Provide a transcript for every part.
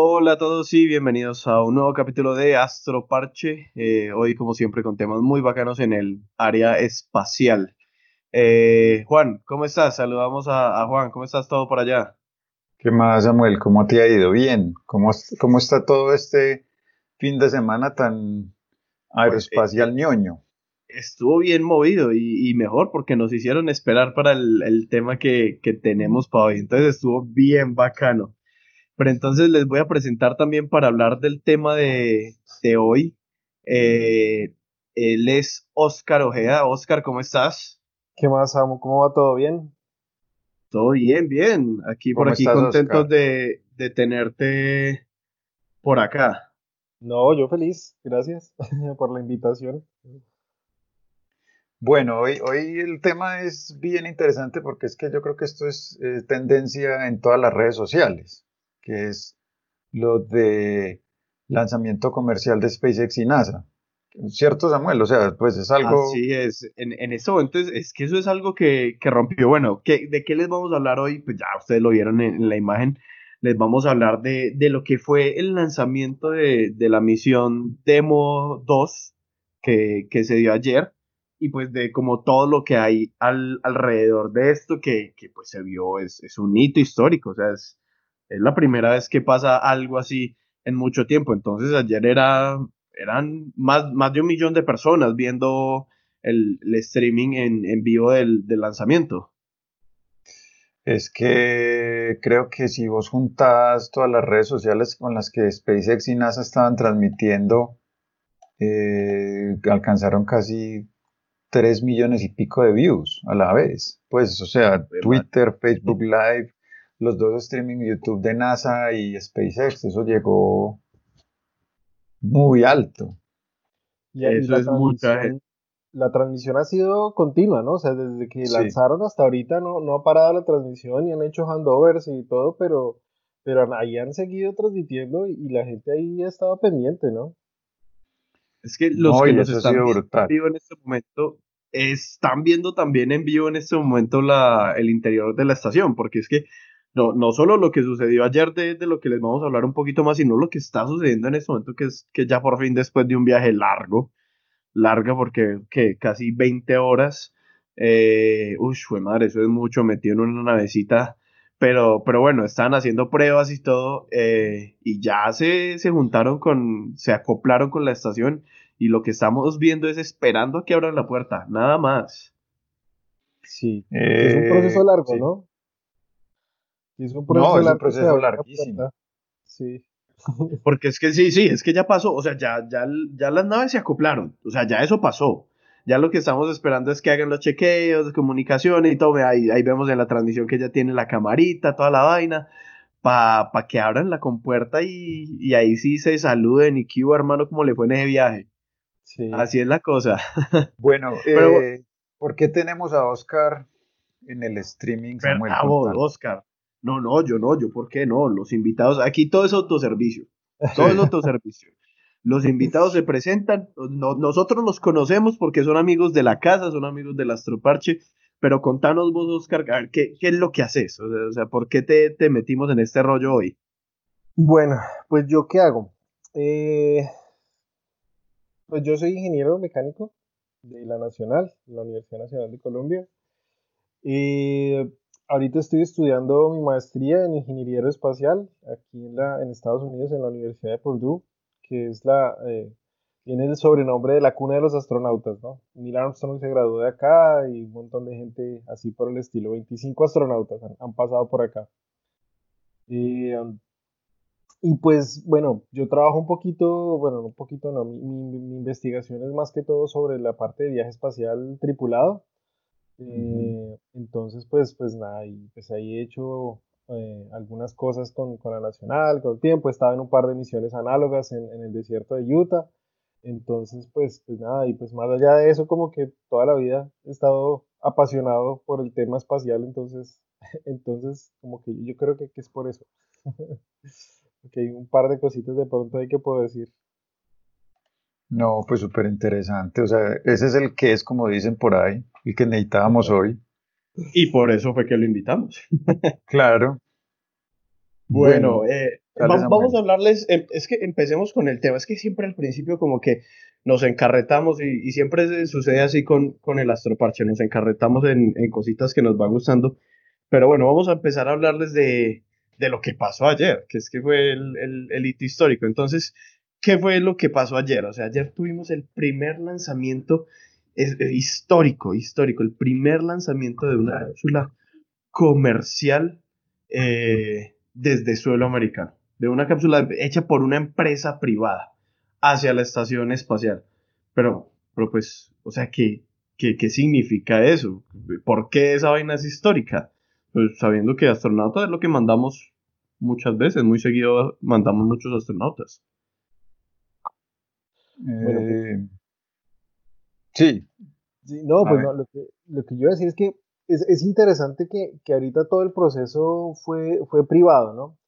Hola a todos y bienvenidos a un nuevo capítulo de Astro Parche. Eh, hoy, como siempre, con temas muy bacanos en el área espacial. Eh, Juan, ¿cómo estás? Saludamos a, Juan. ¿Cómo estás todo por allá? ¿Qué más, Samuel? ¿Cómo te ha ido? Bien. ¿Cómo, cómo está todo este fin de semana tan aeroespacial pues, eh, ñoño? Estuvo bien movido y, mejor porque nos hicieron esperar para el, tema que, que tenemos para hoy. Entonces estuvo bien bacano. Pero entonces les voy a presentar también para hablar del tema de, hoy. Eh, él es Oscar Ojeda. Oscar, ¿cómo estás? ¿Qué más, Amo? ¿Cómo va todo bien? Todo bien, bien. Aquí por aquí contentos de, de, tenerte por acá. No, yo feliz. Gracias por la invitación. Bueno, hoy, hoy el tema es bien interesante porque es que yo creo que esto es eh, tendencia en todas las redes sociales que es lo de lanzamiento comercial de SpaceX y NASA. ¿Cierto, Samuel? O sea, pues es algo... Así es, en, en este momento es, que eso es algo que, rompió. Bueno, ¿de qué les vamos a hablar hoy? Pues ya ustedes lo vieron en, la imagen. Les vamos a hablar de, lo que fue el lanzamiento de, la misión Demo 2 que, se dio ayer y pues de como todo lo que hay alrededor de esto que, pues se vio es, es un hito histórico, o sea, es, es la primera vez que pasa algo así en mucho tiempo. Entonces ayer era, eran más, más de un millón de personas viendo el, streaming en, vivo del, lanzamiento. Es que creo que si vos juntás todas las redes sociales con las que SpaceX y NASA estaban transmitiendo, eh, alcanzaron casi 3 millones y pico de views a la vez. Pues, o sea, Twitter, Facebook Live, los dos streaming YouTube de NASA y SpaceX, eso llegó muy alto. Y eso es mucha La transmisión ha sido continua, ¿no? O sea, desde que lanzaron hasta ahorita no, no ha parado la transmisión y han hecho handovers y todo, pero, pero ahí han seguido transmitiendo y, la gente ahí ha estado pendiente, ¿no? Es que los que nos están viendo en vivo en este momento están viendo también en vivo en este momento la, el interior de la estación, porque es que no, no solo lo que sucedió ayer de, lo que les vamos a hablar un poquito más, sino lo que está sucediendo en este momento, que es que ya por fin después de un viaje largo, larga porque que casi 20 horas, eh, uy, fue madre, eso es mucho, metido en una navecita, pero, pero bueno, están haciendo pruebas y todo, eh, y ya se, se juntaron con, se acoplaron con la estación, y lo que estamos viendo es esperando a que abran la puerta, nada más. Sí, es un proceso largo, ¿no? Es un proceso, no, es proceso larguísimo. Sí. Porque es que sí, sí, es que ya pasó, o sea, ya, ya, ya las naves se acoplaron, o sea, ya eso pasó. Ya lo que estamos esperando es que hagan los chequeos de comunicación y todo. Ahí, ahí vemos en la transmisión que ya tiene la camarita, toda la vaina, para pa que abran la compuerta y, y, ahí sí se saluden. Y que hermano, como le fue en ese viaje. Sí. Así es la cosa. Bueno, Pero, eh, ¿por qué tenemos a Oscar en el streaming? Samuel, Oscar. No, no, yo no, yo por qué no. Los invitados, aquí todo es autoservicio. Todo es autoservicio. Los invitados se presentan, nosotros los conocemos porque son amigos de la casa, son amigos del Astroparche, pero contanos vos, Oscar, ¿qué, ¿qué, es lo que haces? O sea, ¿por qué te, te, metimos en este rollo hoy? Bueno, pues yo qué hago. Eh, pues yo soy ingeniero mecánico de la Nacional, la Universidad Nacional de Colombia. Y ahorita estoy estudiando mi maestría en ingeniería aeroespacial aquí en, la, en Estados Unidos, en la Universidad de Purdue, que es la, eh, tiene el sobrenombre de la cuna de los astronautas, ¿no? Neil Armstrong se graduó de acá y un montón de gente así por el estilo. 25 astronautas han, pasado por acá. Um, y pues, bueno, yo trabajo un poquito, bueno, un poquito no, mi, mi investigación es más que todo sobre la parte de viaje espacial tripulado. Eh, entonces, pues, pues nada, y pues ahí he hecho eh, algunas cosas con, con, la Nacional, con el tiempo, he estado en un par de misiones análogas en, en, el desierto de Utah. Entonces, pues, pues nada, y pues más allá de eso, como que toda la vida he estado apasionado por el tema espacial, entonces, entonces como que yo creo que, que es por eso. Porque hay un par de cositas de pronto hay que puedo decir. No, pues súper interesante. O sea, ese es el que es, como dicen por ahí, el que necesitábamos hoy. Y por eso fue que lo invitamos. claro. Bueno, eh, vamos a hablarles, em, es que empecemos con el tema, es que siempre al principio como que nos encarretamos y, siempre sucede así con, con el astroparche, nos encarretamos en, en, cositas que nos va gustando, pero bueno, vamos a empezar a hablarles de, de lo que pasó ayer, que es que fue el, el, el hito histórico. Entonces, ¿qué fue lo que pasó ayer? O sea, ayer tuvimos el primer lanzamiento es, histórico, histórico, el primer lanzamiento de una cápsula comercial eh, desde suelo americano, de una cápsula hecha por una empresa privada hacia la estación espacial. Pero, pero pues, o sea, ¿qué, qué, qué significa eso? ¿Por qué esa vaina es histórica? Pues sabiendo que astronautas es lo que mandamos muchas veces, muy seguido mandamos muchos astronautas. Eh, sí. No, pues no, lo, que, lo que yo iba a decir es que es, es interesante que, que, ahorita todo el proceso fue, fue privado, ¿no?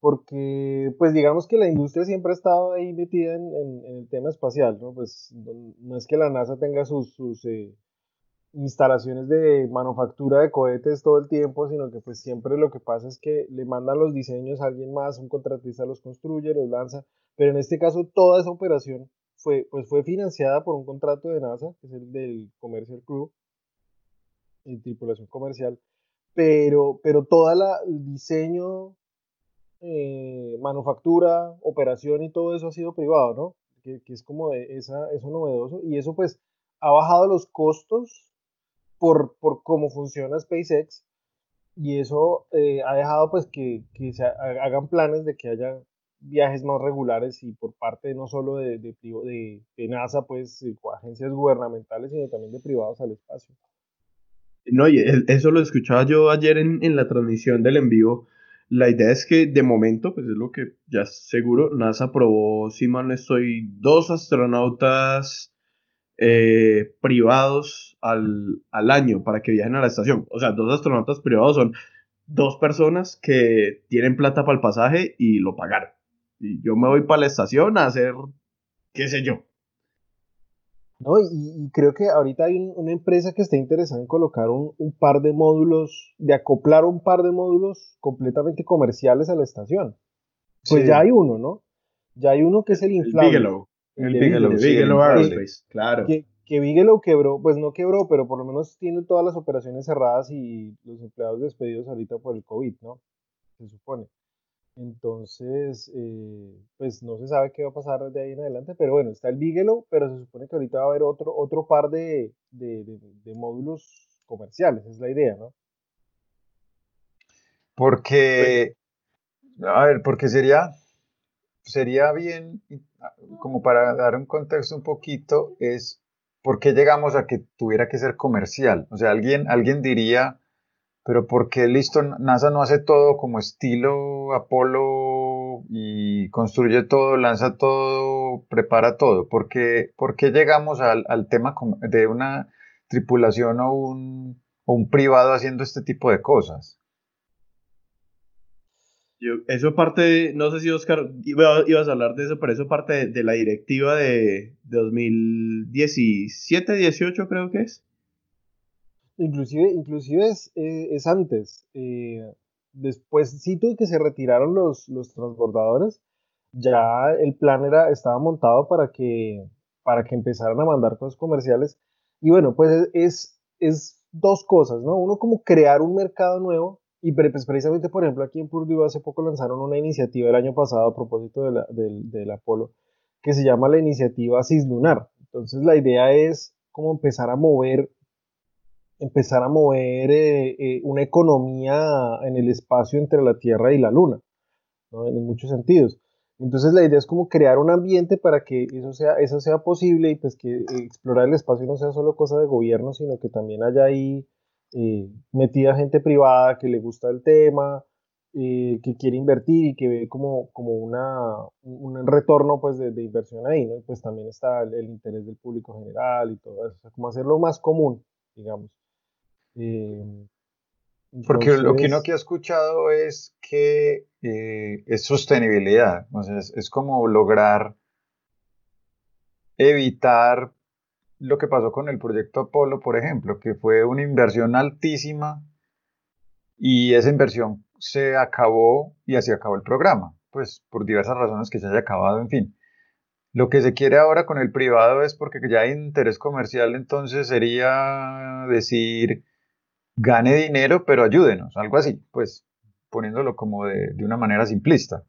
Porque, pues digamos que la industria siempre ha estado ahí metida en, en, el tema espacial, ¿no? Pues no, es que la NASA tenga sus, sus eh, instalaciones de manufactura de cohetes todo el tiempo, sino que pues siempre lo que pasa es que le mandan los diseños a alguien más, un contratista los construye, los lanza, pero en este caso toda esa operación fue, pues fue financiada por un contrato de NASA, que es el del Commercial Crew, y tripulación comercial, pero, pero todo el diseño, eh, manufactura, operación y todo eso ha sido privado, ¿no? Que, que es como esa, eso novedoso, y eso pues ha bajado los costos por, por cómo funciona SpaceX, y eso eh, ha dejado pues que, que se hagan planes de que haya viajes más regulares y por parte no solo de, de, NASA, pues, o agencias gubernamentales, sino también de privados al espacio. No, y eso lo escuchaba yo ayer en, en la transmisión del en vivo. La idea es que de momento, pues es lo que ya seguro, NASA aprobó, si mal no estoy, dos astronautas eh, privados al, al año para que viajen a la estación. O sea, dos astronautas privados son dos personas que tienen plata para el pasaje y lo pagaron. Y yo me voy para la estación a hacer, qué sé yo. No, y, creo que ahorita hay una empresa que está interesada en colocar un, par de módulos, de acoplar un par de módulos completamente comerciales a la estación. Pues ya hay uno, ¿no? Ya hay uno que es el inflable. El Bigelow. El, Bigelow, Bigelow, Aerospace, claro. Que, que Bigelow quebró, pues no quebró, pero por lo menos tiene todas las operaciones cerradas y los empleados despedidos ahorita por el COVID, ¿no? Se supone. Entonces, eh, pues no se sabe qué va a pasar de ahí en adelante, pero bueno, está el Bigelow, pero se supone que ahorita va a haber otro, otro par de, módulos comerciales, es la idea, ¿no? Porque, a ver, porque sería, sería bien, como para dar un contexto un poquito, es por qué llegamos a que tuviera que ser comercial. O sea, alguien, alguien diría, pero ¿por qué listo NASA no hace todo como estilo Apolo y construye todo, lanza todo, prepara todo? ¿Por qué, por qué llegamos al, tema de una tripulación o un, privado haciendo este tipo de cosas? Yo, eso parte, no sé si Oscar ibas a hablar de eso, pero eso parte de, de la directiva de, de 2017, 18 creo que es. Inclusive, inclusive es, eh, es antes. Eh, después, sí, que se retiraron los, los transbordadores, ya el plan era, estaba montado para que, para que empezaran a mandar cosas comerciales. Y bueno, pues es, es dos cosas, ¿no? Uno como crear un mercado nuevo, y pues precisamente, por ejemplo, aquí en Purdue hace poco lanzaron una iniciativa el año pasado a propósito de la, del, del Apolo, que se llama la iniciativa Cislunar. Entonces la idea es como empezar a mover empezar a mover eh, eh, una economía en el espacio entre la Tierra y la Luna, en muchos sentidos. Entonces la idea es como crear un ambiente para que eso sea, eso sea posible y pues que explorar el espacio no sea solo cosa de gobierno, sino que también haya ahí eh, metida gente privada que le gusta el tema, que quiere invertir y que ve como, como una, un retorno pues de, inversión ahí, ¿no? pues también está el, interés del público general y todo eso, o como hacerlo más común, digamos. Eh, Porque lo que uno que ha escuchado es que eh, es sostenibilidad, o sea, es, como lograr evitar lo que pasó con el proyecto Apolo, por ejemplo, que fue una inversión altísima y esa inversión se acabó y así acabó el programa. pues por diversas razones que se haya acabado, en fin. Lo que se quiere ahora con el privado es porque ya hay interés comercial, entonces sería decir, gane dinero, pero ayúdenos, algo así, pues poniéndolo como de, una manera simplista.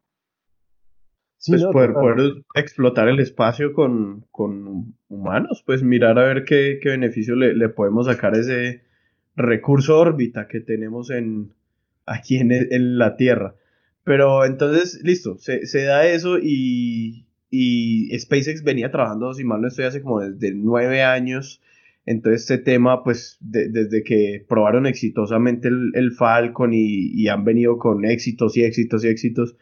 pues poder, explotar el espacio con, humanos, pues mirar a ver qué, beneficio le, podemos sacar a ese recurso órbita que tenemos en, aquí en, la Tierra. Pero entonces, listo, se, se da eso y, y SpaceX venía trabajando, si mal no estoy, hace como desde nueve años. Entonces este tema, pues desde que probaron exitosamente el, Falcon y, han venido con éxitos y éxitos y éxitos.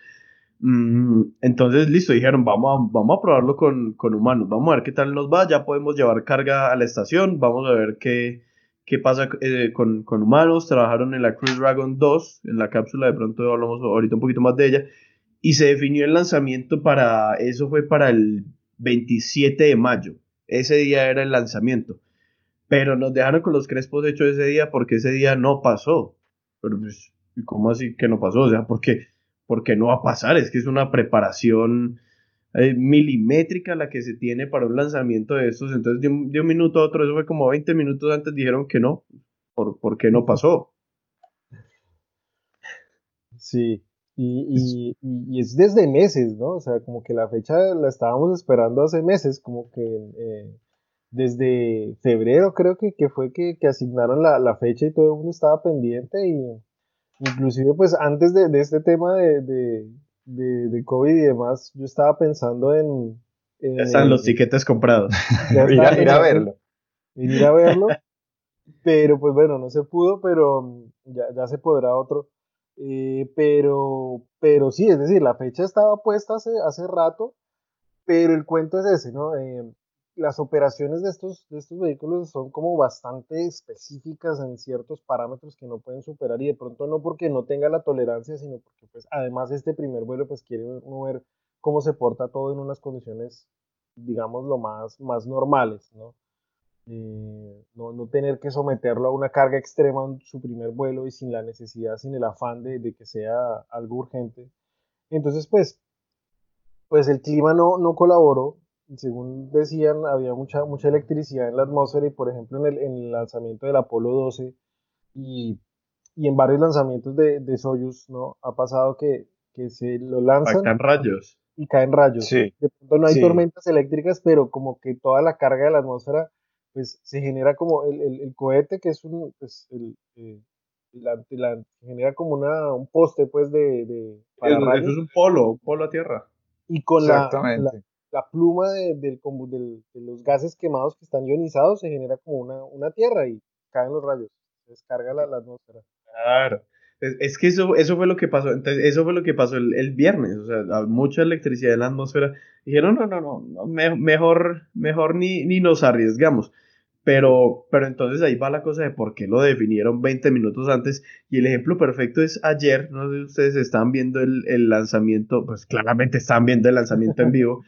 Mm, entonces, listo, dijeron, vamos a, vamos a probarlo con, humanos, vamos a ver qué tal nos va, ya podemos llevar carga a la estación, vamos a ver qué, qué pasa eh, con, con, humanos. Trabajaron en la Crew Dragon 2, en la cápsula, de pronto hablamos ahorita un poquito más de ella. Y se definió el lanzamiento para, eso fue para el 27 de mayo, ese día era el lanzamiento, pero nos dejaron con los crespos hechos ese día porque ese día no pasó, pero pues, ¿cómo así que no pasó? O sea, ¿por qué? Porque no va a pasar, es que es una preparación eh, milimétrica la que se tiene para un lanzamiento de estos, entonces de un, minuto a otro, eso fue como 20 minutos antes dijeron que no, ¿por, ¿por qué no pasó? Sí, y, y, es desde meses, ¿no? O sea, como que la fecha la estábamos esperando hace meses, como que eh, desde febrero creo que, que fue que, que asignaron la, la, fecha y todo el mundo estaba pendiente y inclusive pues antes de, de este tema de, de, de, COVID y demás, yo estaba pensando en... ya están los tiquetes comprados. ir, a, ir a verlo. Ir a verlo. pero pues bueno, no se pudo, pero ya, ya se podrá otro. Eh, pero, pero sí, es decir, la fecha estaba puesta hace, hace rato, pero el cuento es ese, ¿no? Eh, las operaciones de estos, de estos vehículos son como bastante específicas en ciertos parámetros que no pueden superar y de pronto no porque no tenga la tolerancia, sino porque pues además este primer vuelo pues quiere ver cómo se porta todo en unas condiciones digamos lo más, más normales, ¿no? Eh, no, no, tener que someterlo a una carga extrema en su primer vuelo y sin la necesidad, sin el afán de, que sea algo urgente. Entonces, pues, pues el clima no, no colaboró. Según decían, había mucha, mucha electricidad en la atmósfera y, por ejemplo, en el, en el lanzamiento del Apolo 12 y, y, en varios lanzamientos de, de Soyuz, ¿no? Ha pasado que, que se lo lanzan. Caen rayos. Y caen rayos. Sí. De pronto no hay tormentas eléctricas, pero como que toda la carga de la atmósfera pues se genera como el, el, cohete que es un, pues, el, eh, la, genera como una, un poste pues de... de para eso es un polo, un polo a tierra. Y con la, la, pluma de, de los gases quemados que están ionizados se genera como una, tierra y caen los rayos, descarga la, atmósfera. Claro. Es, que eso, eso fue lo que pasó. Entonces, eso fue lo que pasó el, el viernes. O sea, mucha electricidad en la atmósfera. Dijeron, no, no, no, no mejor, mejor ni, ni nos arriesgamos. Pero, pero entonces ahí va la cosa de por qué lo definieron 20 minutos antes. Y el ejemplo perfecto es ayer, no sé si ustedes están viendo el, el lanzamiento, pues claramente están viendo el lanzamiento en vivo.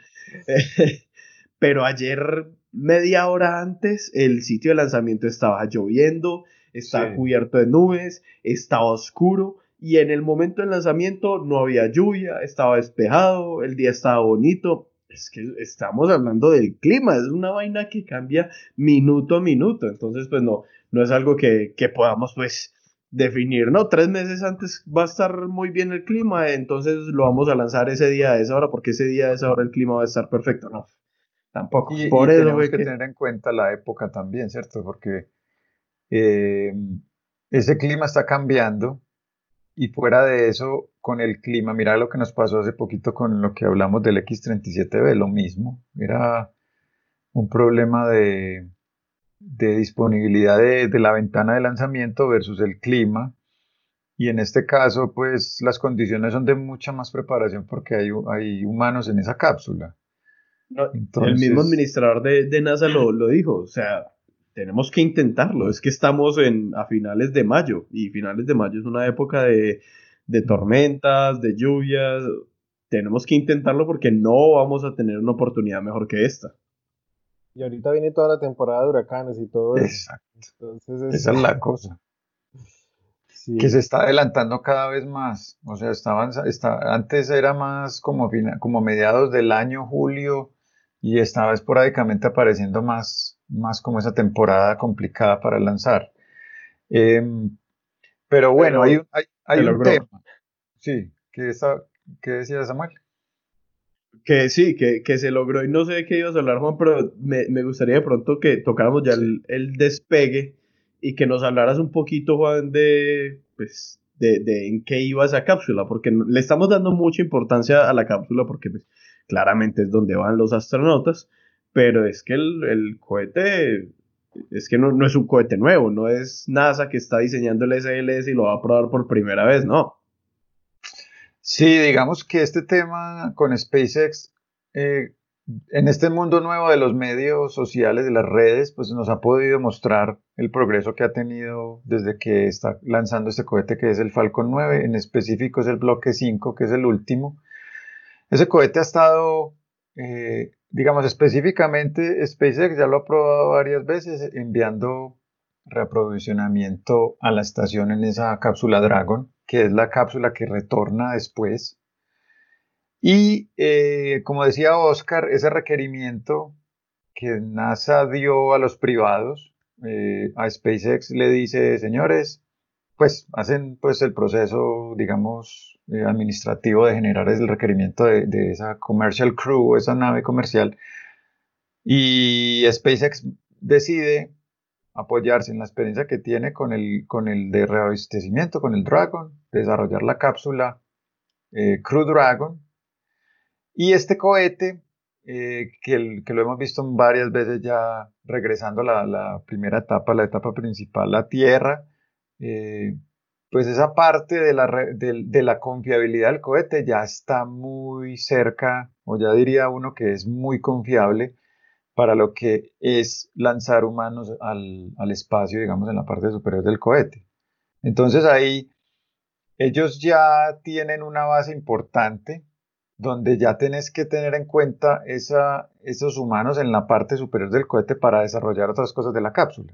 pero ayer, media hora antes, el sitio de lanzamiento estaba lloviendo, estaba cubierto de nubes, estaba oscuro. Y en el momento del lanzamiento no había lluvia, estaba despejado, el día estaba bonito es que estamos hablando del clima, es una vaina que cambia minuto a minuto, entonces pues no, no es algo que, podamos pues definir, ¿no? Tres meses antes va a estar muy bien el clima, entonces lo vamos a lanzar ese día a esa hora, porque ese día a esa hora el clima va a estar perfecto, ¿no? Tampoco. Y, Por eso tenemos que, tener en cuenta la época también, ¿cierto? Porque eh, ese clima está cambiando y fuera de eso, con el clima, mira lo que nos pasó hace poquito con lo que hablamos del X37B, lo mismo. Era un problema de, disponibilidad de, la ventana de lanzamiento versus el clima. Y en este caso, pues las condiciones son de mucha más preparación porque hay, hay humanos en esa cápsula. el mismo administrador de, de NASA lo, lo, dijo, o sea, tenemos que intentarlo. Es que estamos en, a finales de mayo y finales de mayo es una época de, tormentas, de lluvias. Tenemos que intentarlo porque no vamos a tener una oportunidad mejor que esta. Y ahorita viene toda la temporada de huracanes y todo eso. Exacto. Esa es la cosa. que se está adelantando cada vez más. O sea, estaban, antes era más como, como mediados del año, julio, y estaba esporádicamente apareciendo más, más como esa temporada complicada para lanzar. Em, pero bueno, hay, hay, un tema. Sí, ¿qué, ¿qué decía Samuel? Que sí, que, que, se logró y no sé de qué ibas a hablar, Juan, pero me, me gustaría de pronto que tocáramos ya el, el, despegue y que nos hablaras un poquito, Juan, de, pues, de, de, en qué iba esa cápsula, porque le estamos dando mucha importancia a la cápsula porque pues, claramente es donde van los astronautas, pero es que el, el cohete es que no, no, es un cohete nuevo, no es NASA que está diseñando el SLS y lo va a probar por primera vez, no. Sí, digamos que este tema con SpaceX, eh, en este mundo nuevo de los medios sociales, de las redes, pues nos ha podido mostrar el progreso que ha tenido desde que está lanzando este cohete que es el Falcon 9, en específico es el bloque 5, que es el último. Ese cohete ha estado, eh, digamos específicamente, SpaceX ya lo ha probado varias veces enviando reaprovisionamiento a la estación en esa cápsula Dragon que es la cápsula que retorna después. Y eh, como decía Oscar, ese requerimiento que NASA dio a los privados, eh, a SpaceX le dice, señores, pues hacen pues el proceso, digamos, eh, administrativo de generar el requerimiento de, de, esa commercial crew, esa nave comercial. Y SpaceX decide apoyarse en la experiencia que tiene con el, con el de reabastecimiento, con el Dragon, desarrollar la cápsula eh, Crew Dragon. Y este cohete, eh, que, que, lo hemos visto varias veces ya regresando a la, primera etapa, la etapa principal, la Tierra, eh, pues esa parte de la, de la confiabilidad del cohete ya está muy cerca, o ya diría uno que es muy confiable para lo que es lanzar humanos al, espacio, digamos, en la parte superior del cohete. Entonces ahí ellos ya tienen una base importante donde ya tenés que tener en cuenta esos humanos en la parte superior del cohete para desarrollar otras cosas de la cápsula.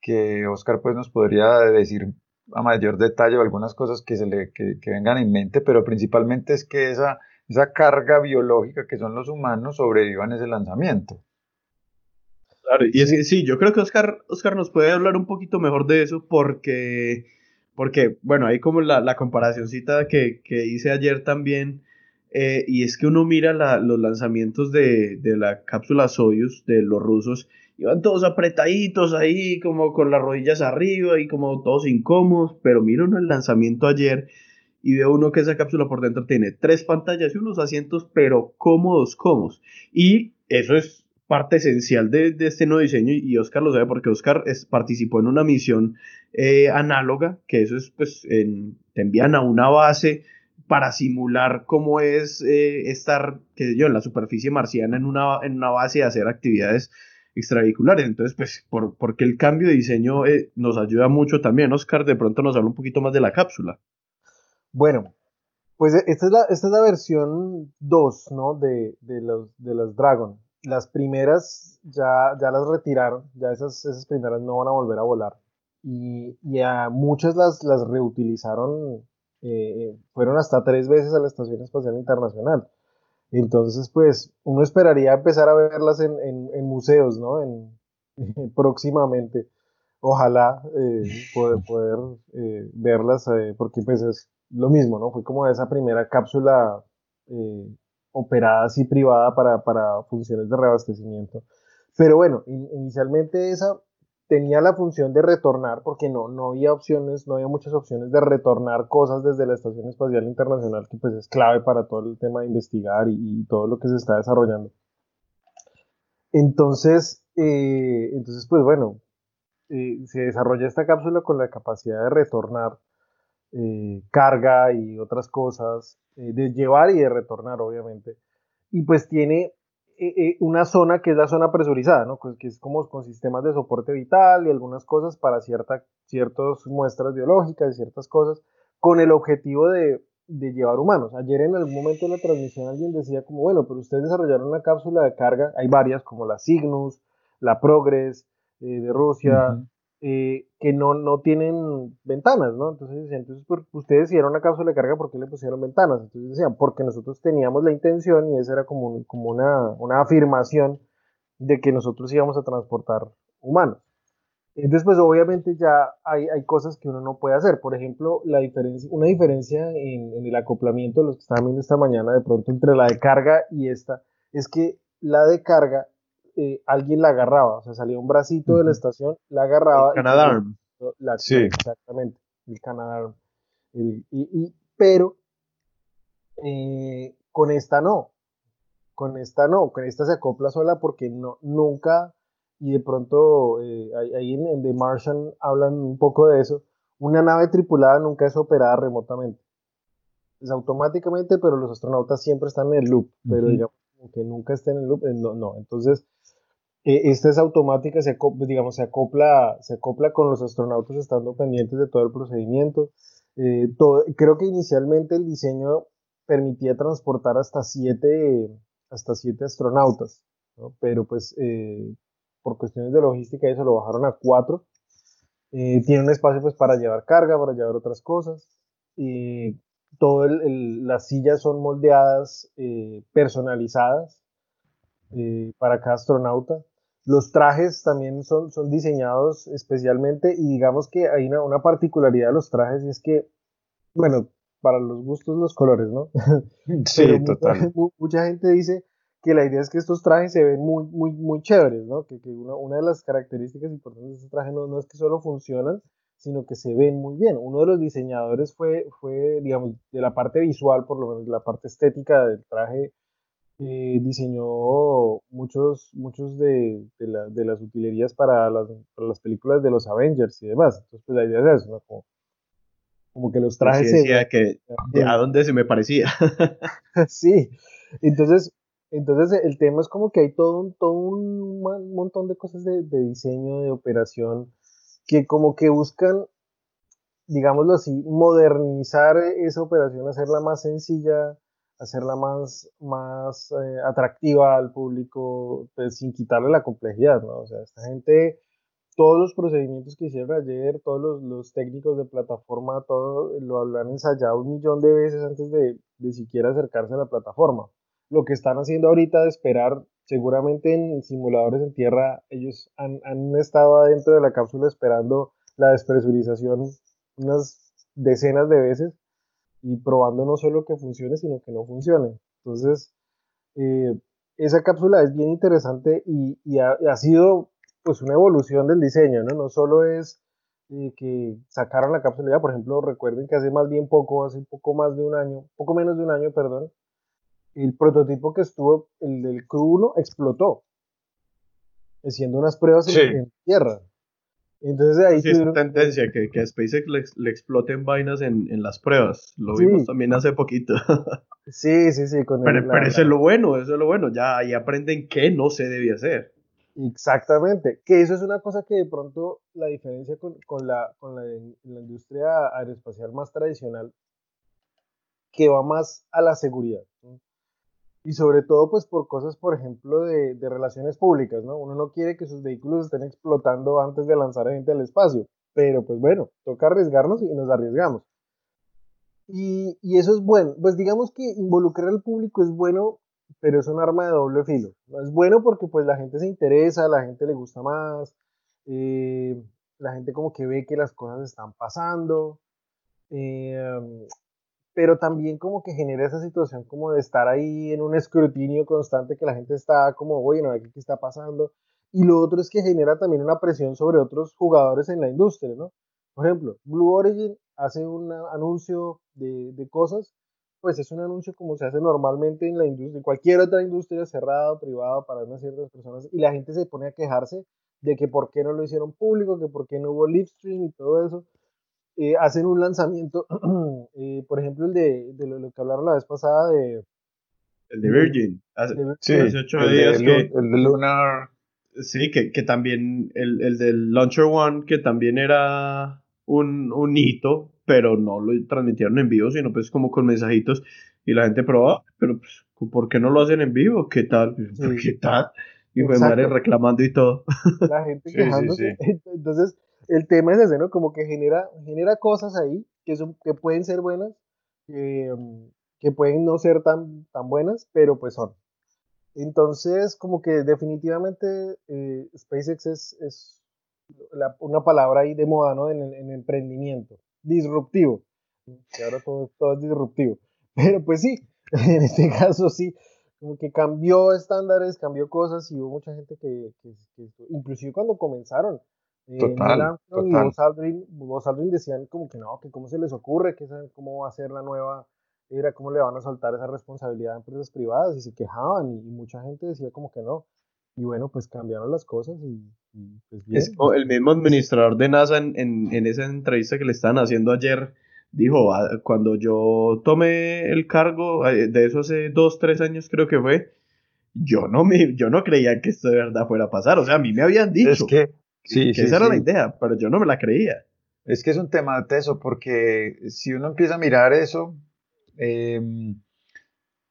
Que Oscar pues nos podría decir a mayor detalle algunas cosas que, se le, que vengan en mente, pero principalmente es que esa esa carga biológica que son los humanos sobrevivan ese lanzamiento. Claro, y es sí, yo creo que Oscar, Oscar nos puede hablar un poquito mejor de eso porque, porque bueno, hay como la, la que, que hice ayer también, eh, y es que uno mira los lanzamientos de, de la cápsula Soyuz de los rusos, iban todos apretaditos ahí, como con las rodillas arriba y como todos incómodos, pero mira uno el lanzamiento ayer y veo uno que esa cápsula por dentro tiene tres pantallas y unos asientos, pero cómodos, cómodos. Y eso es parte esencial de, este nuevo diseño y Oscar lo sabe porque Oscar participó en una misión eh, análoga, que eso es, pues, te envían a una base para simular cómo es eh, estar, qué sé yo, en la superficie marciana en una, en una base y hacer actividades extravehiculares. Entonces, pues, por, porque el cambio de diseño eh, nos ayuda mucho también. Oscar, de pronto nos habla un poquito más de la cápsula. Bueno, pues e, esta es la, esta es la versión 2, ¿no? De, de, los, de las Dragon. Las primeras ya, ya las retiraron, ya esas, esas primeras no van a volver a volar. Y, y a muchas las, las reutilizaron, eh, eh, fueron hasta tres veces a la Estación Espacial Internacional. Entonces, pues, uno esperaría empezar a verlas en, en, museos, ¿no? En, próximamente. Ojalá eh, poder, poder verlas, porque pues es, lo mismo, ¿no? Fue como esa primera cápsula eh, operada así privada para, para, funciones de reabastecimiento. Pero bueno, inicialmente esa tenía la función de retornar, porque no, no había opciones, no había muchas opciones de retornar cosas desde la Estación Espacial Internacional, que pues es clave para todo el tema de investigar y, todo lo que se está desarrollando. Entonces, eh, entonces pues bueno, eh, se desarrolla esta cápsula con la capacidad de retornar eh, carga y otras cosas, eh, de llevar y de retornar, obviamente. Y pues tiene eh, una zona que es la zona presurizada. Pues que es como con sistemas de soporte vital y algunas cosas para cierta, ciertas muestras biológicas y ciertas cosas, con el objetivo de, de llevar humanos. Ayer en algún momento de la transmisión alguien decía como, bueno, pero ustedes desarrollaron una cápsula de carga, hay varias como la Cygnus, la Progress de Rusia, eh, que no, no tienen ventanas, ¿no? Entonces, entonces ustedes hicieron una cápsula de carga, ¿por qué le pusieron ventanas? Entonces decían, porque nosotros teníamos la intención y esa era como, como una, una afirmación de que nosotros íbamos a transportar humanos. Entonces, pues obviamente ya hay, hay, cosas que uno no puede hacer. Por ejemplo, la diferencia, una diferencia en, en, el acoplamiento, los que estaban viendo esta mañana, de pronto entre la de carga y esta, es que la de carga, eh, alguien la agarraba, o sea, salía un bracito de la estación, la agarraba. El Canadarm. sí. Exactamente, el Canadarm. y, y, pero eh, con esta no, con esta no, con esta se acopla sola porque no, nunca y de pronto eh, ahí en, The Martian hablan un poco de eso, una nave tripulada nunca es operada remotamente. Es automáticamente, pero los astronautas siempre están en el loop, pero digamos que nunca estén en el loop, no, no. Entonces, eh, esta es automática, se acopla, digamos, se acopla, se acopla con los astronautas estando pendientes de todo el procedimiento. todo, creo que inicialmente el diseño permitía transportar hasta siete, hasta siete astronautas, pero pues por cuestiones de logística eso lo bajaron a cuatro. Eh, tiene un espacio pues para llevar carga, para llevar otras cosas. Y todo las sillas son moldeadas, eh, personalizadas eh, para cada astronauta. Los trajes también son, son diseñados especialmente y digamos que hay una, una particularidad de los trajes y es que, bueno, para los gustos los colores, ¿no? Sí, total. mucha gente dice, que la idea es que estos trajes se ven muy, muy, muy chéveres, ¿no? Que, que una, una, de las características importantes de este traje no, no, es que solo funcionan, sino que se ven muy bien. Uno de los diseñadores fue, fue digamos, de la parte visual, por lo menos de la parte estética del traje, eh, diseñó muchos, muchos de, de, la, de las utilerías para las, para las, películas de los Avengers y demás. Entonces, pues la idea es eso, ¿no? Como, como que los trajes... Sí, decía que a dónde se me parecía. sí, entonces entonces el tema es como que hay todo un, todo un montón de cosas de, diseño, de operación, que como que buscan, digámoslo así, modernizar esa operación, hacerla más sencilla, hacerla más, más eh, atractiva al público, pues sin quitarle la complejidad, ¿no? O sea, esta gente, todos los procedimientos que hicieron ayer, todos los, técnicos de plataforma, todo lo han ensayado un millón de veces antes de, de siquiera acercarse a la plataforma lo que están haciendo ahorita de esperar, seguramente en simuladores en tierra, ellos han, estado adentro de la cápsula esperando la despresurización unas decenas de veces y probando no solo que funcione, sino que no funcione. Entonces, eh, esa cápsula es bien interesante y, ha, sido pues una evolución del diseño, ¿no? No solo es eh, que sacaron la cápsula ya, por ejemplo, recuerden que hace más bien poco, hace poco más de un año, poco menos de un año, perdón, el prototipo que estuvo, el del Crew 1, explotó, haciendo unas pruebas en, tierra. Entonces ahí sí, tuvieron... tendencia, que, que a SpaceX le, exploten vainas en, en, las pruebas. Lo vimos también hace poquito. sí, sí, sí. Con pero, eso es lo bueno, eso es lo bueno. Ya ahí aprenden qué no se debe hacer. Exactamente, que eso es una cosa que de pronto la diferencia con, con, la, con la, la, industria aeroespacial más tradicional, que va más a la seguridad y sobre todo pues por cosas, por ejemplo, de, relaciones públicas, ¿no? Uno no quiere que sus vehículos estén explotando antes de lanzar a gente al espacio, pero pues bueno, toca arriesgarnos y nos arriesgamos. Y, y eso es bueno, pues digamos que involucrar al público es bueno, pero es un arma de doble filo. Es bueno porque pues la gente se interesa, la gente le gusta más, eh, la gente como que ve que las cosas están pasando. Eh, pero también como que genera esa situación como de estar ahí en un escrutinio constante que la gente está como, oye, no, ¿qué, está pasando? Y lo otro es que genera también una presión sobre otros jugadores en la industria, ¿no? Por ejemplo, Blue Origin hace un anuncio de, de cosas, pues es un anuncio como se hace normalmente en la industria, en cualquier otra industria cerrada privada para unas ciertas personas, y la gente se pone a quejarse de que por qué no lo hicieron público, que por qué no hubo live stream y todo eso. Eh, hacen un lanzamiento, eh, por ejemplo, el de, de lo, que hablaron la vez pasada de... El de Virgin. Hace, sí, el días de, El de Lunar. Sí, que, que también el, el del Launcher One, que también era un, un hito, pero no lo transmitieron en vivo, sino pues como con mensajitos y la gente probaba, pero pues, ¿por qué no lo hacen en vivo? ¿Qué tal? ¿Qué tal? Y fue madre reclamando y todo. La gente quejándose. Entonces, el tema es ese, ¿no? Como que genera, genera cosas ahí que, son, que pueden ser buenas, que pueden no ser tan, tan buenas, pero pues son. Entonces, como que definitivamente eh, SpaceX es, es una palabra ahí de moda, ¿no? En, en emprendimiento. Disruptivo. Que ahora todo, es disruptivo. Pero pues sí, en este caso sí, como que cambió estándares, cambió cosas y hubo mucha gente que, inclusive cuando comenzaron, eh, total, y Buzz Aldrin, decían como que no, que cómo se les ocurre, que saben cómo va a ser la nueva era cómo le van a soltar esa responsabilidad a empresas privadas y se quejaban y, mucha gente decía como que no. Y bueno, pues cambiaron las cosas y, pues bien. el mismo administrador de NASA en, en, esa entrevista que le estaban haciendo ayer dijo, ah, cuando yo tomé el cargo, eh, de eso hace dos, tres años creo que fue, yo no, me, yo no creía que esto de verdad fuera a pasar. O sea, a mí me habían dicho que, sí, que esa era la idea, pero yo no me la creía. Es que es un tema de teso, porque si uno empieza a mirar eso, Em,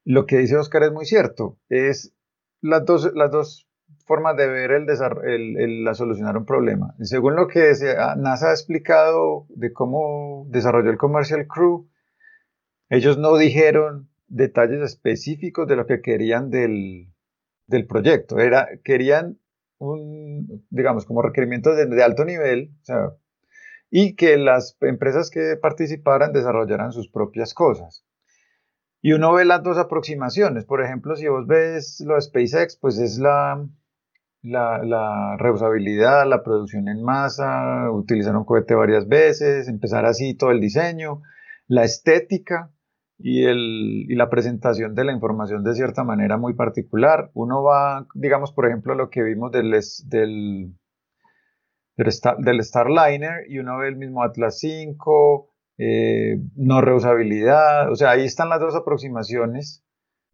lo que dice Oscar es muy cierto. Es las dos, las dos formas de ver el, el, la solucionar un problema. Según lo que NASA ha explicado de cómo desarrolló el Commercial Crew, ellos no dijeron detalles específicos de lo que querían del, del proyecto. Era, querían un, digamos, como requerimiento de, alto nivel, y que las empresas que participaran desarrollaran sus propias cosas. Y uno ve las dos aproximaciones. Por ejemplo, si vos ves lo de SpaceX, pues es la, la, reusabilidad, la producción en masa, utilizar un cohete varias veces, empezar así todo el diseño, la estética y, el, y la presentación de la información de cierta manera muy particular. Uno va, digamos, por ejemplo, lo que vimos del, del, del Starliner y uno ve el mismo Atlas 5, eh, no reusabilidad, o sea, ahí están las dos aproximaciones,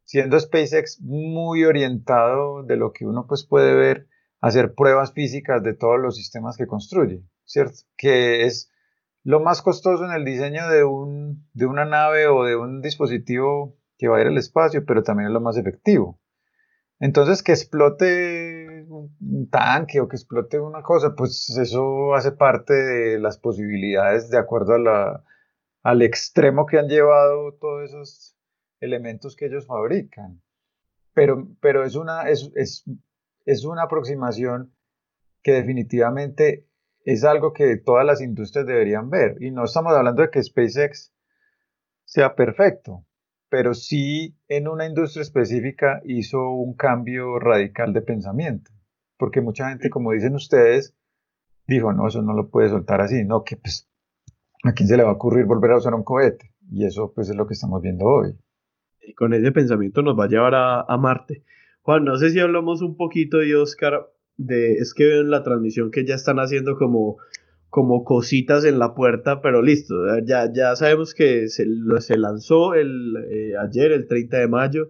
siendo SpaceX muy orientado de lo que uno pues puede ver, hacer pruebas físicas de todos los sistemas que construye, ¿cierto? Que es lo más costoso en el diseño de, un, de una nave o de un dispositivo que va a ir al espacio, pero también es lo más efectivo. Entonces, que explote un tanque o que explote una cosa, pues eso hace parte de las posibilidades de acuerdo al extremo que han llevado todos esos elementos que ellos fabrican. Pero, pero es, una, es, es, es una aproximación que definitivamente es algo que todas las industrias deberían ver. Y no estamos hablando de que SpaceX sea perfecto, pero sí en una industria específica hizo un cambio radical de pensamiento. Porque mucha gente, como dicen ustedes, dijo, no, eso no lo puede soltar así, no, que pues ¿A quién se le va a ocurrir volver a usar un cohete? Y eso pues es lo que estamos viendo hoy. Y con ese pensamiento nos va a llevar a, Marte. Juan, no sé si hablamos un poquito de Oscar, de, es que en la transmisión que ya están haciendo como, como cositas en la puerta, pero listo, ya, ya sabemos que se, se lanzó el, eh, ayer, el 30 de mayo,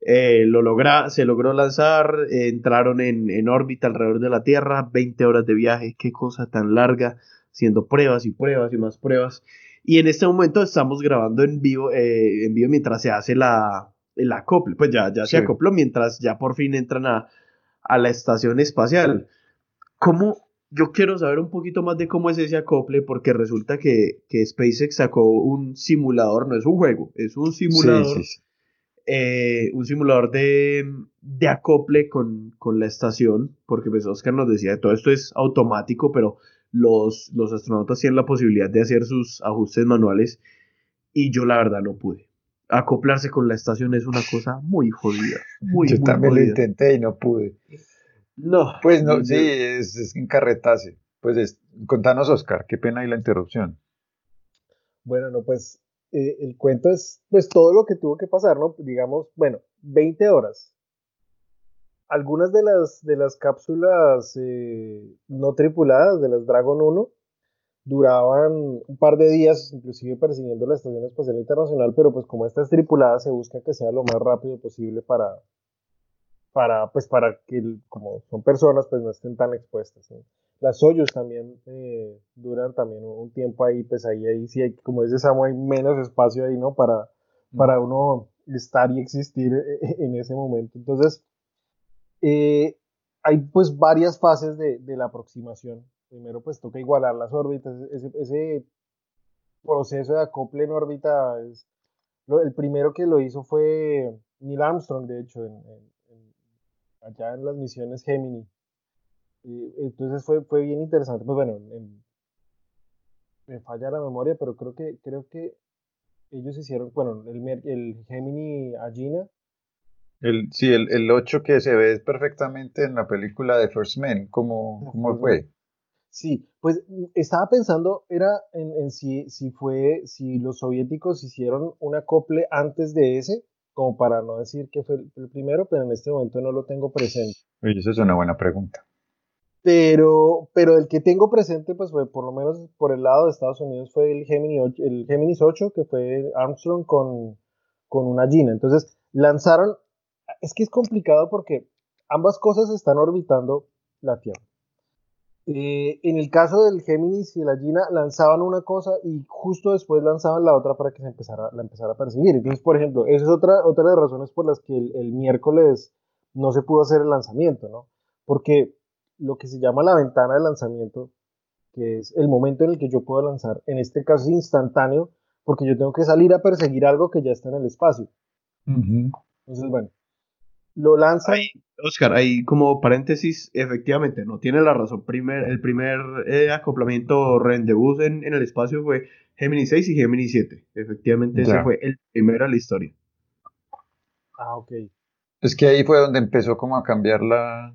eh, lo logra, se logró lanzar, entraron en, en órbita alrededor de la Tierra, 20 horas de viaje, qué cosa tan larga haciendo pruebas y pruebas y más pruebas. Y en este momento estamos grabando en vivo, eh, en vivo mientras se hace la, el acople. Pues ya, ya se acopló mientras ya por fin entran a, a la estación espacial. ¿Cómo? Yo quiero saber un poquito más de cómo es ese acople, porque resulta que, que SpaceX sacó un simulador, no es un juego, es un simulador. Eh, un simulador de, de acople con, con, la estación, porque pues Oscar nos decía, todo esto es automático, pero los, los astronautas tienen la posibilidad de hacer sus ajustes manuales y yo la verdad no pude. Acoplarse con la estación es una cosa muy jodida. Muy, yo también lo intenté y no pude. No. Pues no, sí, es, es encarretase. Pues contanos, Oscar, qué pena y la interrupción. Bueno, no, pues eh, el cuento es pues todo lo que tuvo que pasar, ¿no? Digamos, bueno, 20 horas algunas de las, de las cápsulas eh, no tripuladas de las Dragon 1 duraban un par de días, inclusive persiguiendo la Estación Espacial Internacional, pero pues como esta es tripulada, se busca que sea lo más rápido posible para, para, pues para que, como son personas, pues no estén tan expuestas. Las Soyuz también eh, duran también un tiempo ahí, pues ahí, ahí sí hay, como dice Samu, hay menos espacio ahí, ¿no? Para, para uno estar y existir eh, en ese momento. Entonces, eh, hay pues varias fases de, la aproximación Primero pues toca igualar las órbitas, ese, proceso de acople en órbita es, el primero que lo hizo fue Neil Armstrong, de hecho, allá en las misiones Gemini. entonces fue, fue bien interesante. Pues bueno, me falla la memoria, pero creo que, creo que ellos hicieron, bueno, el, el Gemini Agena. El, sí, el, el 8 que se ve perfectamente en la película de First Man, ¿cómo, cómo fue? Sí, pues mm, estaba pensando, era en, si, si fue, si los soviéticos hicieron un acople antes de ese, como para no decir que fue el, primero, pero en este momento no lo tengo presente. Esa es una buena pregunta. Pero, pero el que tengo presente, pues fue por lo menos por el lado de Estados Unidos, fue el, Gemini 8, el Géminis 8, que fue Armstrong con, con una Gina. Entonces, lanzaron, es que es complicado porque ambas cosas están orbitando la Tierra. Eh, en el caso del Géminis y la Gina lanzaban una cosa y justo después lanzaban la otra para que se empezara, la empezara a perseguir. Entonces, por ejemplo, esa es otra, otra de las razones por las que el, el miércoles no se pudo hacer el lanzamiento, ¿no? Porque lo que se llama la ventana de lanzamiento, que es el momento en el que yo puedo lanzar, en este caso es instantáneo, porque yo tengo que salir a perseguir algo que ya está en el espacio. Entonces, bueno, lo lanza. Oscar, ahí como paréntesis, efectivamente, no tiene la razón. Primer, el primer eh, acoplamiento rendezvous en, en el espacio fue Gemini 6 y Gemini 7. Efectivamente, ese fue el primero en la historia. Ah, ok. Es que ahí fue donde empezó como a cambiar la,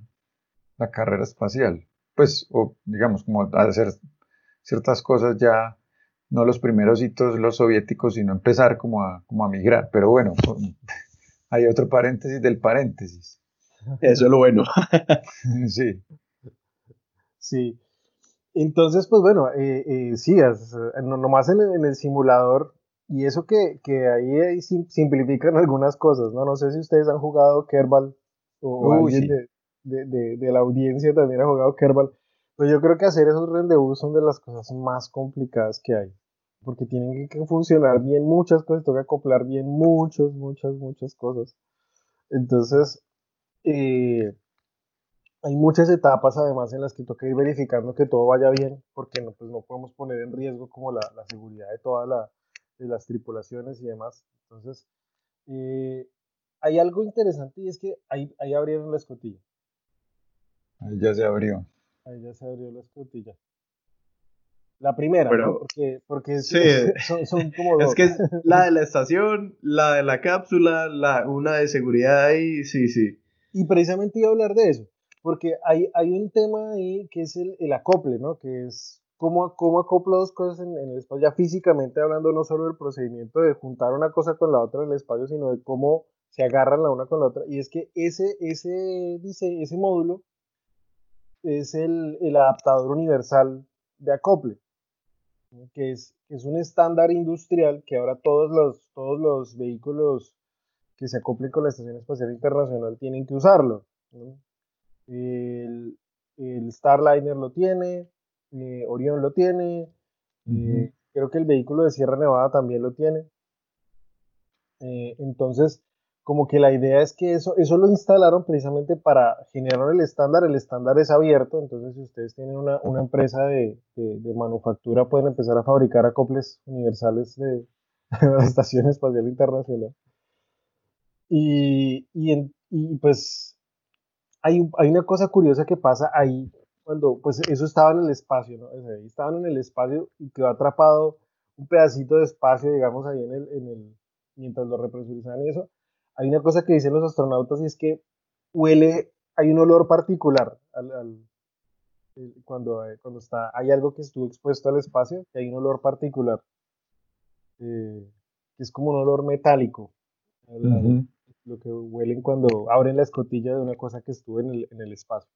la carrera espacial. Pues, o digamos, como a hacer ciertas cosas ya, no los primeros hitos los soviéticos, sino empezar como a, como a migrar. Pero bueno, hay otro paréntesis del paréntesis. Eso es lo bueno. sí. Sí. Entonces, pues bueno, eh, eh, sí, nomás en, en, el simulador, y eso que, que ahí, simplifican algunas cosas, ¿no? No sé si ustedes han jugado Kerbal o alguien de, de, de, la audiencia también ha jugado Kerbal. Pues yo creo que hacer esos rendezvous son de las cosas más complicadas que hay porque tienen que funcionar bien muchas cosas, toca acoplar bien muchas, muchas, muchas cosas. Entonces, eh, hay muchas etapas además en las que toca ir verificando que todo vaya bien, porque no, pues no podemos poner en riesgo como la, la seguridad de todas la, de las tripulaciones y demás. Entonces, eh, hay algo interesante y es que ahí, ahí abrieron la escotilla. Ahí ya se abrió. Ahí ya se abrió la escotilla. La primera, porque, porque son, como dos. Es que es la de la estación, la de la cápsula, la, una de seguridad ahí, sí, sí. Y precisamente iba a hablar de eso, porque hay, hay un tema ahí que es el, el acople, ¿no? Que es cómo, cómo acoplo dos cosas en, el espacio, ya físicamente hablando, no solo del procedimiento de juntar una cosa con la otra en el espacio, sino de cómo se agarran la una con la otra. Y es que ese, ese, dice, ese módulo es el, el adaptador universal de acople que es, es un estándar industrial que ahora todos los, todos los vehículos que se acoplen con la Estación Espacial Internacional tienen que usarlo. El, el, Starliner lo tiene, eh, Orion lo tiene, eh, creo que el vehículo de Sierra Nevada también lo tiene. Eh, entonces, como que la idea es que eso, eso lo instalaron precisamente para generar el estándar. El estándar es abierto, entonces si ustedes tienen una, una empresa de, de, manufactura, pueden empezar a fabricar acoples universales de, la Estación Espacial Internacional. Y, y, y pues hay, hay, una cosa curiosa que pasa ahí cuando, pues eso estaba en el espacio, ¿no? estaban en el espacio y quedó atrapado un pedacito de espacio, digamos, ahí en el, en el mientras lo represurizaban y eso hay una cosa que dicen los astronautas y es que huele, hay un olor particular al, cuando, eh, cuando está, hay algo que estuvo expuesto al espacio, que hay un olor particular, eh, que es como un olor metálico, lo que huelen cuando abren la escotilla de una cosa que estuvo en el, en el espacio.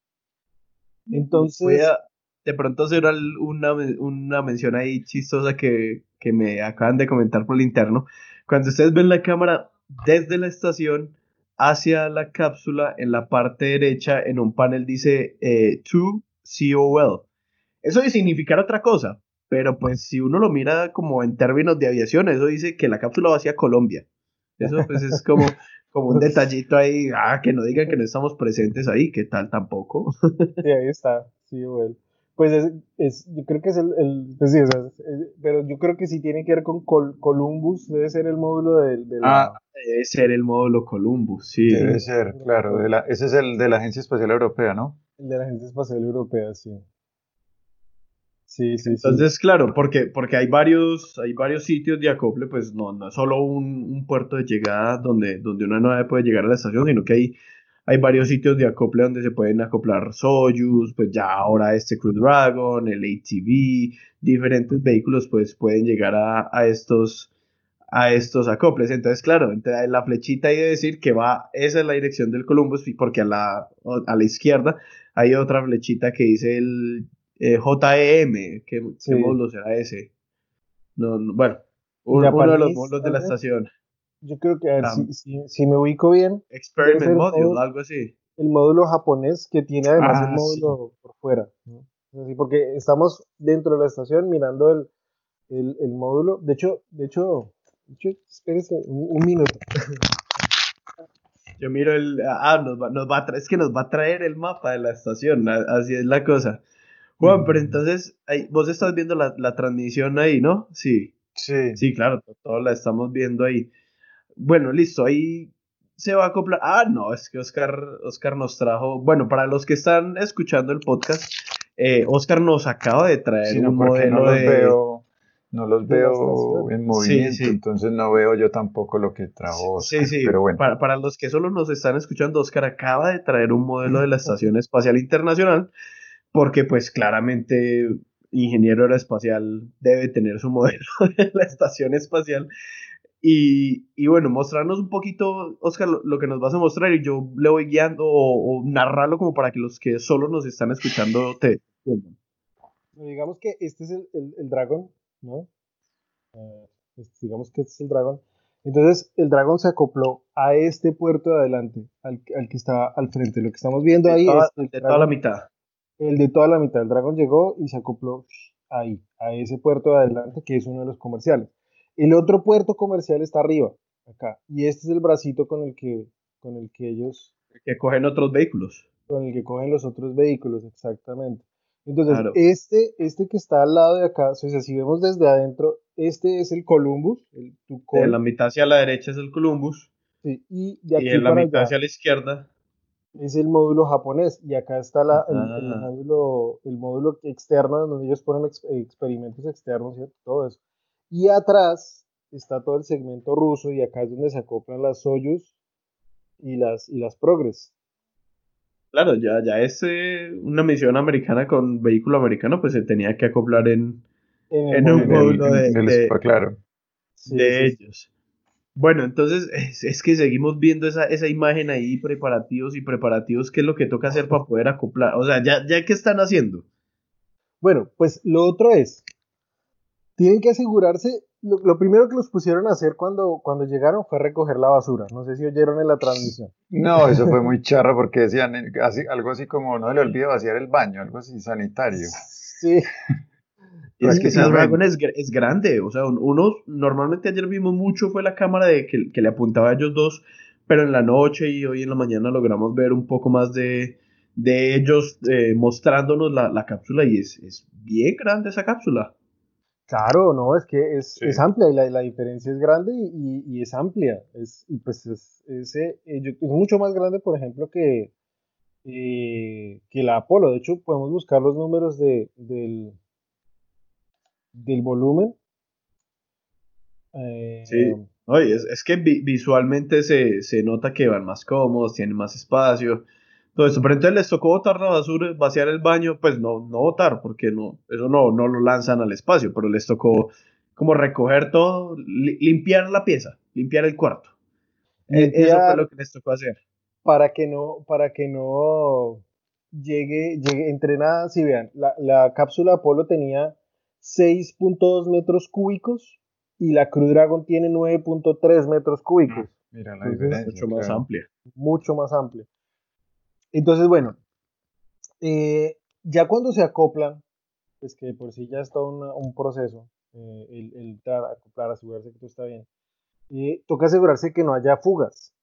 Entonces... Voy a de pronto hacer una, una mención ahí chistosa que, que me acaban de comentar por el interno. Cuando ustedes ven la cámara, desde la estación hacia la cápsula, en la parte derecha, en un panel dice eh, to COL. Eso de significar otra cosa, pero pues si uno lo mira como en términos de aviación, eso dice que la cápsula va hacia Colombia. Eso pues es como, como un detallito ahí, ah, que no digan que no estamos presentes ahí, ¿qué tal tampoco? Sí, ahí está, COL. Pues es, yo creo que es el, pues sí, pero yo creo que sí tiene que ver con Columbus, debe ser el módulo de, de la... Ah, debe ser el módulo Columbus, sí. Debe ser, claro, de la, ese es el de la Agencia Espacial Europea, ¿no? El de la Agencia Espacial Europea, sí. Sí, sí, Entonces, claro, porque, porque hay varios, hay varios sitios de acople, pues no, no es solo un, un, puerto de llegada donde, donde una nave puede llegar a la estación, sino que hay hay varios sitios de acople donde se pueden acoplar Soyuz, pues ya ahora este Crew Dragon, el ATV, diferentes vehículos pues pueden llegar a, estos a estos acoples. Entonces, claro, la flechita hay de decir que va, esa es la dirección del Columbus, porque a la, a la izquierda hay otra flechita que dice el eh, JEM, ¿qué, módulo será ese? No, bueno, uno, de los módulos de la estación. Yo creo que, a ver, si, si, me ubico bien. Experiment Module, algo así. El módulo japonés que tiene además el ah, módulo por fuera. porque estamos dentro de la estación mirando el, el, el módulo. De hecho, de hecho, de espérese un, minuto. Yo miro el. Ah, nos va, nos va a es que nos va a traer el mapa de la estación. Así es la cosa. Juan, pero entonces, ahí, vos estás viendo la, la, transmisión ahí, ¿no? Sí. Sí. Sí, claro, todo la estamos viendo ahí. Bueno, listo, ahí se va a acoplar. Ah, no, es que Oscar, Oscar nos trajo. Bueno, para los que están escuchando el podcast, eh, Oscar nos acaba de traer un modelo no los de. Veo, no los veo en movimiento, entonces no veo yo tampoco lo que trajo Oscar. Sí, sí, pero bueno. Para, para los que solo nos están escuchando, Oscar acaba de traer un modelo de la Estación Espacial Internacional, porque, pues, claramente ingeniero aeroespacial debe tener su modelo de la estación espacial y, bueno, mostrarnos un poquito, Oscar, lo, que nos vas a mostrar y yo le voy guiando o, narrarlo como para que los que solo nos están escuchando te Digamos que este es el, el, dragón, ¿no? Eh, digamos que este es el dragón. Entonces, el dragón se acopló a este puerto de adelante, al, que estaba al frente. Lo que estamos viendo ahí es. El de toda la mitad. El de toda la mitad. El dragón llegó y se acopló ahí, a ese puerto de adelante, que es uno de los comerciales. El otro puerto comercial está arriba, acá. Y este es el bracito con el que, con el que ellos... Que cogen otros vehículos. Con el que cogen los otros vehículos, exactamente. Entonces, este, este que está al lado de acá, o sea, si vemos desde adentro, este es el Columbus. El de la mitad hacia la derecha es el Columbus. Sí, y de aquí y en la mitad hacia la izquierda. Es el módulo japonés. Y acá está la, el, ah. módulo, el módulo externo donde ellos ponen experimentos externos, y Todo eso. Y atrás está todo el segmento ruso y acá es donde se acoplan las Soyuz y las, y las Progress. Claro, ya, ya es eh, una misión americana con vehículo americano, pues se tenía que acoplar en, en, un módulo de, claro. de ellos. Bueno, entonces es, que seguimos viendo esa, esa imagen ahí, preparativos y preparativos, ¿qué es lo que toca hacer para poder acoplar? O sea, ya, ya ¿qué están haciendo? Bueno, pues lo otro es, tienen que asegurarse, lo, primero que los pusieron a hacer cuando, cuando llegaron fue recoger la basura. No sé si oyeron en la transmisión. No, eso fue muy charro porque decían eh, así, algo así como no le olvide vaciar el baño, algo así sanitario. Sí. es que es, es, grande, o sea, uno, normalmente ayer vimos mucho, fue la cámara de que, que, le apuntaba a ellos dos, pero en la noche y hoy en la mañana logramos ver un poco más de, de ellos eh, mostrándonos la, la, cápsula y es, es bien grande esa cápsula. Claro, no, es que es, es amplia y la, la, diferencia es grande y, y, es amplia. Es, y pues es, es, eh, es, mucho más grande, por ejemplo, que, eh, que la Apolo. De hecho, podemos buscar los números de, del, del volumen. Eh, sí, Oye, es, es, que visualmente se, se nota que van más cómodos, tienen más espacio todo eso. Pero entonces les tocó botar la basura, vaciar el baño, pues no, no botar, porque no, eso no, no lo lanzan al espacio, pero les tocó como recoger todo, limpiar la pieza, limpiar el cuarto. E, eso fue lo que les tocó hacer. Para que no, para que no llegue, llegue entre nada, si vean, la, la cápsula Apolo tenía 6.2 metros cúbicos y la Crew Dragon tiene 9.3 metros cúbicos. Mira la diferencia. Mucho más amplia. Mucho más amplia. Entonces, bueno, eh, ya cuando se acoplan, pues que por sí ya es todo un proceso, eh, el, el acoplar, asegurarse que todo está bien, y toca asegurarse que no haya fugas.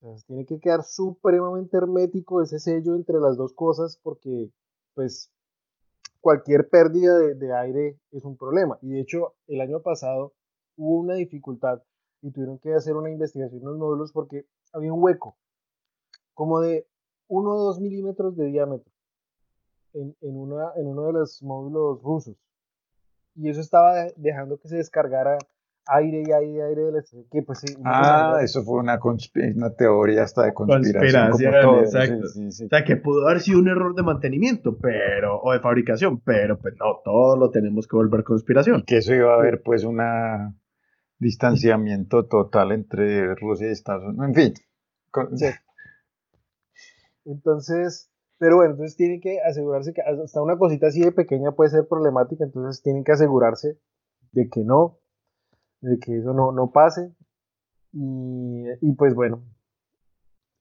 Entonces, tiene que quedar supremamente hermético ese sello entre las dos cosas porque, pues, cualquier pérdida de, aire es un problema. Y de hecho, el año pasado hubo una dificultad y tuvieron que hacer una investigación en los módulos porque había un hueco, como de 1 o 2 milímetros de diámetro, en, en, una, en uno de los módulos rusos. Y eso estaba dejando que se descargara aire y aire y aire de la que pues ah eso fue una, una teoría hasta de conspiración, exacto. o sea que pudo haber sido un error de mantenimiento pero o de fabricación pero pues no todo lo tenemos que volver conspiración. Que eso iba a haber pues un distanciamiento total entre Rusia y Estados Unidos. En fin entonces pero bueno entonces tienen que asegurarse que hasta una cosita así de pequeña puede ser problemática entonces tienen que asegurarse de que no de que eso no, no pase. Y, y pues bueno,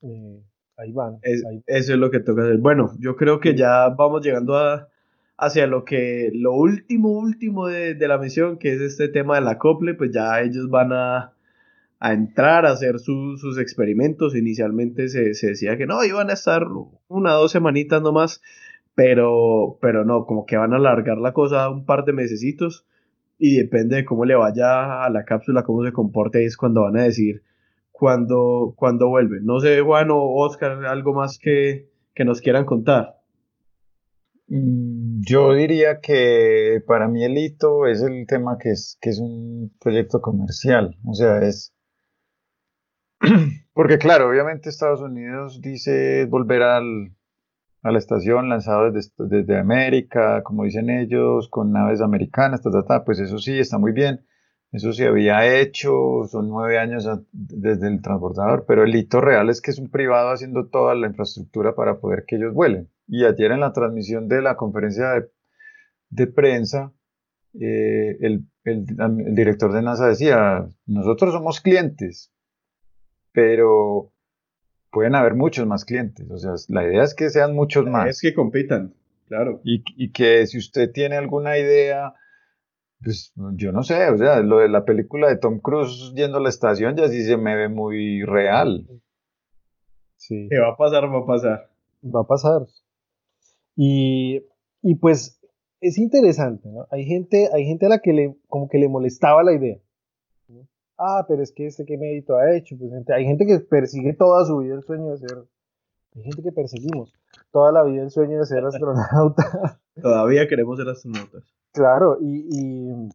eh, ahí van. Eso es lo que toca hacer. Bueno, yo creo que ya vamos llegando a, hacia lo que, lo último, último de, de la misión, que es este tema del acople, pues ya ellos van a, a entrar a hacer sus experimentos. Inicialmente se, se, decía que no, iban a estar una o dos semanitas nomás, pero, pero no, como que van a alargar la cosa un par de mesecitos y depende de cómo le vaya a la cápsula, cómo se comporte, es cuando van a decir cuando, cuando vuelve. No sé, Juan o Oscar, algo más que, que nos quieran contar. Mm, yo diría que para mí el hito es el tema que es, que es un proyecto comercial, o sea, es... Porque claro, obviamente Estados Unidos dice volver al, a la estación lanzado desde, desde América, como dicen ellos, con naves americanas, pues eso sí, está muy bien. Eso se había hecho, son nueve años desde el transbordador, pero el hito real es que es un privado haciendo toda la infraestructura para poder que ellos vuelen. Y ayer en la transmisión de la conferencia de, de prensa, eh, el, el director de NASA decía, nosotros somos clientes, pero pueden haber muchos más clientes. O sea, la idea es que sean muchos más. Es que compitan, claro. Y, y, que si usted tiene alguna idea, pues yo no sé, o sea, lo de la película de Tom Cruise yendo a la estación ya sí se me ve muy real. Sí. ¿Qué va a pasar? Va a pasar. Va a pasar. Y, y pues es interesante, ¿no? Hay gente, hay gente a la que le, como que le molestaba la idea ah, pero es que este que mérito ha hecho. Pues hay gente que persigue toda su vida el sueño de ser, hay gente que perseguimos toda la vida el sueño de ser astronauta. Todavía queremos ser astronautas. Claro, y, y,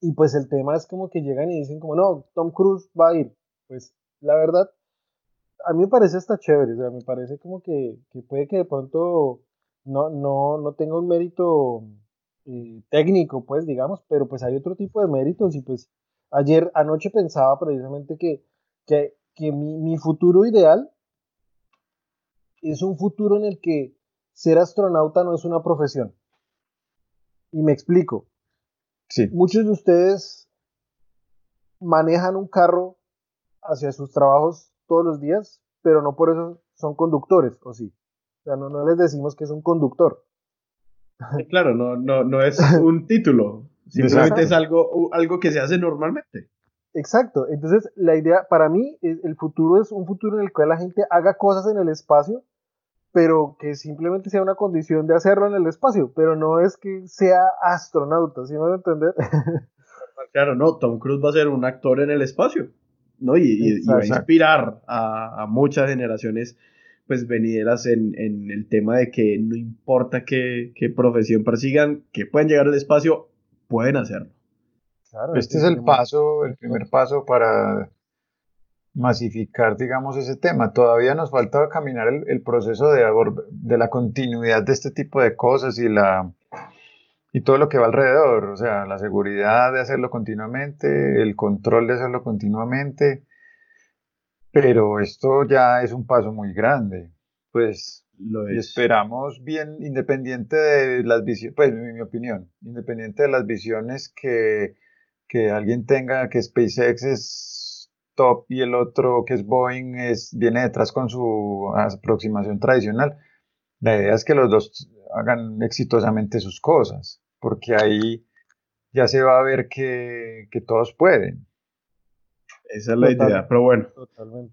y, pues el tema es como que llegan y dicen como, no, Tom Cruise va a ir. Pues la verdad, a mí me parece hasta chévere, o sea, me parece como que, que puede que de pronto no, no, no tenga un mérito eh, técnico, pues digamos, pero pues hay otro tipo de méritos y pues Ayer, anoche pensaba precisamente que, que, mi, futuro ideal es un futuro en el que ser astronauta no es una profesión. Y me explico. Sí. Muchos de ustedes manejan un carro hacia sus trabajos todos los días, pero no por eso son conductores, ¿o sí? O sea, no, no les decimos que es un conductor. Claro, no, no, no es un título. Simplemente es algo, algo que se hace normalmente. Exacto. Entonces, la idea, para mí, el futuro es un futuro en el cual la gente haga cosas en el espacio, pero que simplemente sea una condición de hacerlo en el espacio, pero no es que sea astronauta, ¿sí me van a entender? Claro, no, Tom Cruise va a ser un actor en el espacio, ¿no? Y, va a inspirar a, muchas generaciones pues venideras en, en, el tema de que no importa qué, qué profesión persigan, que pueden llegar al espacio pueden hacerlo. este es el paso, el primer paso para masificar, digamos, ese tema. Todavía nos falta caminar el, proceso de, de, la continuidad de este tipo de cosas y, la, y todo lo que va alrededor, o sea, la seguridad de hacerlo continuamente, el control de hacerlo continuamente, pero esto ya es un paso muy grande. Pues y esperamos bien, independiente de las visiones, pues en mi opinión, independiente de las visiones que, que alguien tenga, que SpaceX es top y el otro que es Boeing es, viene detrás con su aproximación tradicional, la idea es que los dos hagan exitosamente sus cosas, porque ahí ya se va a ver que, que todos pueden. Esa es la idea, pero bueno.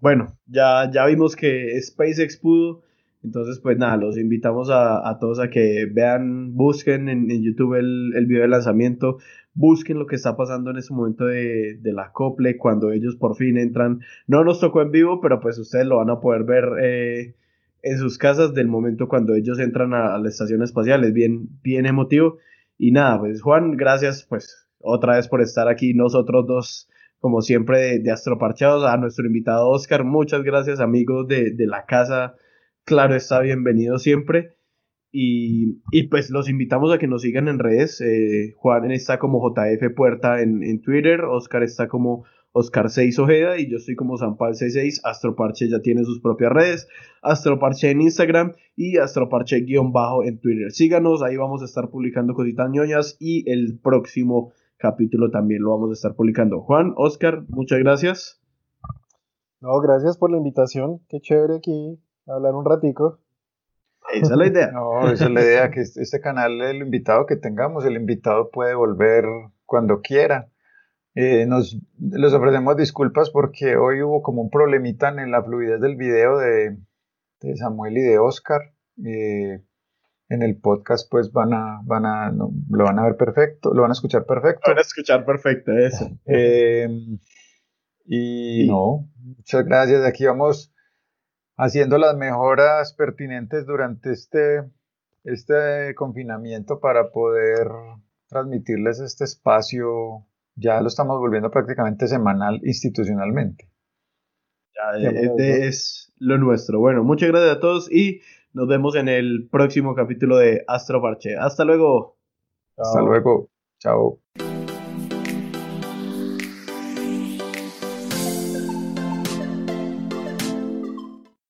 Bueno, ya, ya vimos que SpaceX pudo Entonces, pues nada, los invitamos a, todos a que vean, busquen en, YouTube el, el, video de lanzamiento, busquen lo que está pasando en ese momento de, de, la cople, cuando ellos por fin entran. No nos tocó en vivo, pero pues ustedes lo van a poder ver eh, en sus casas del momento cuando ellos entran a, la estación espacial. Es bien, bien emotivo. Y nada, pues Juan, gracias pues otra vez por estar aquí, nosotros dos, como siempre, de, de Astroparchados. A nuestro invitado Oscar, muchas gracias amigos de, de la casa claro está bienvenido siempre. Y, pues los invitamos a que nos sigan en redes. Eh, Juan está como JF Puerta en, Twitter, Oscar está como Oscar 6 Ojeda y yo estoy como Zampal66. Astroparche ya tiene sus propias redes. Astroparche en Instagram y Astroparche-bajo en Twitter. Síganos, ahí vamos a estar publicando cositas ñoñas y el próximo capítulo también lo vamos a estar publicando. Juan, Oscar, muchas gracias. No, gracias por la invitación. Qué chévere aquí hablar un ratico. Esa es la idea. No, esa es la idea, que este, este canal, el invitado que tengamos, el invitado puede volver cuando quiera. Eh, nos les ofrecemos disculpas porque hoy hubo como un problemita en la fluidez del video de, de Samuel y de Oscar. Eh, en el podcast pues van a, van a, lo van a ver perfecto, lo van a escuchar perfecto. Van a escuchar perfecto, eso. Eh, y no, muchas gracias. Aquí vamos haciendo las mejoras pertinentes durante este, este confinamiento para poder transmitirles este espacio. Ya lo estamos volviendo prácticamente semanal institucionalmente. Ya, este es lo nuestro. Bueno, muchas gracias a todos y nos vemos en el próximo capítulo de Astro Parche. Hasta luego. Hasta luego. Chao.